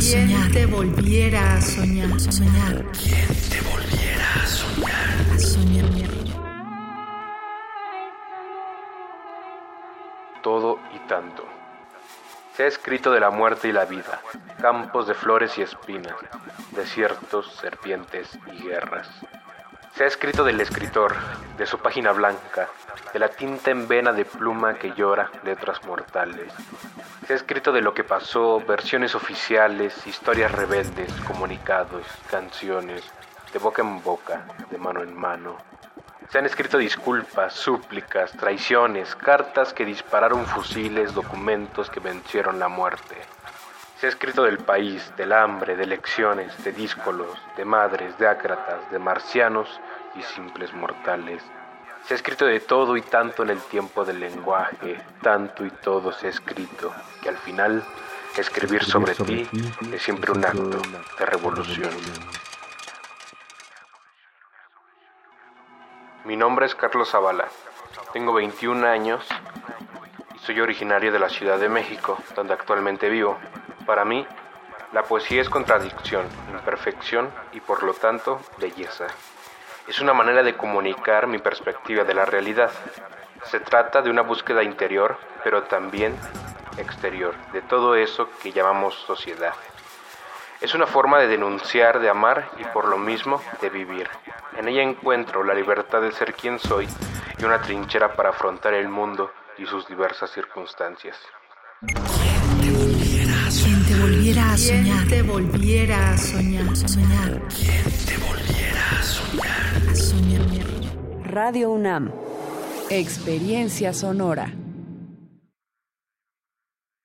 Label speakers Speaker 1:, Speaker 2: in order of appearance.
Speaker 1: a soñar?
Speaker 2: te volviera a soñar?
Speaker 1: Soñar.
Speaker 3: ¿Quién te volviera a soñar?
Speaker 1: A soñar.
Speaker 4: Todo y tanto. Se ha escrito de la muerte y la vida, campos de flores y espinas, desiertos, serpientes y guerras. Se ha escrito del escritor, de su página blanca, de la tinta en vena de pluma que llora letras mortales. Se ha escrito de lo que pasó, versiones oficiales, historias rebeldes, comunicados, canciones, de boca en boca, de mano en mano. Se han escrito disculpas, súplicas, traiciones, cartas que dispararon fusiles, documentos que vencieron la muerte. Se ha escrito del país, del hambre, de elecciones, de díscolos, de madres, de ácratas, de marcianos y simples mortales. Se ha escrito de todo y tanto en el tiempo del lenguaje, tanto y todo se ha escrito, que al final escribir sobre ti es siempre un acto de revolución. Mi nombre es Carlos Zavala, tengo 21 años y soy originario de la Ciudad de México, donde actualmente vivo. Para mí, la poesía es contradicción, imperfección y por lo tanto belleza. Es una manera de comunicar mi perspectiva de la realidad. Se trata de una búsqueda interior, pero también exterior, de todo eso que llamamos sociedad. Es una forma de denunciar, de amar y por lo mismo de vivir. En ella encuentro la libertad de ser quien soy y una trinchera para afrontar el mundo y sus diversas circunstancias.
Speaker 1: ¿Quién te volviera a soñar?
Speaker 2: te volviera a soñar?
Speaker 1: Soñar.
Speaker 3: ¿Quién te volviera a soñar?
Speaker 1: A soñar.
Speaker 5: Radio UNAM. Experiencia sonora.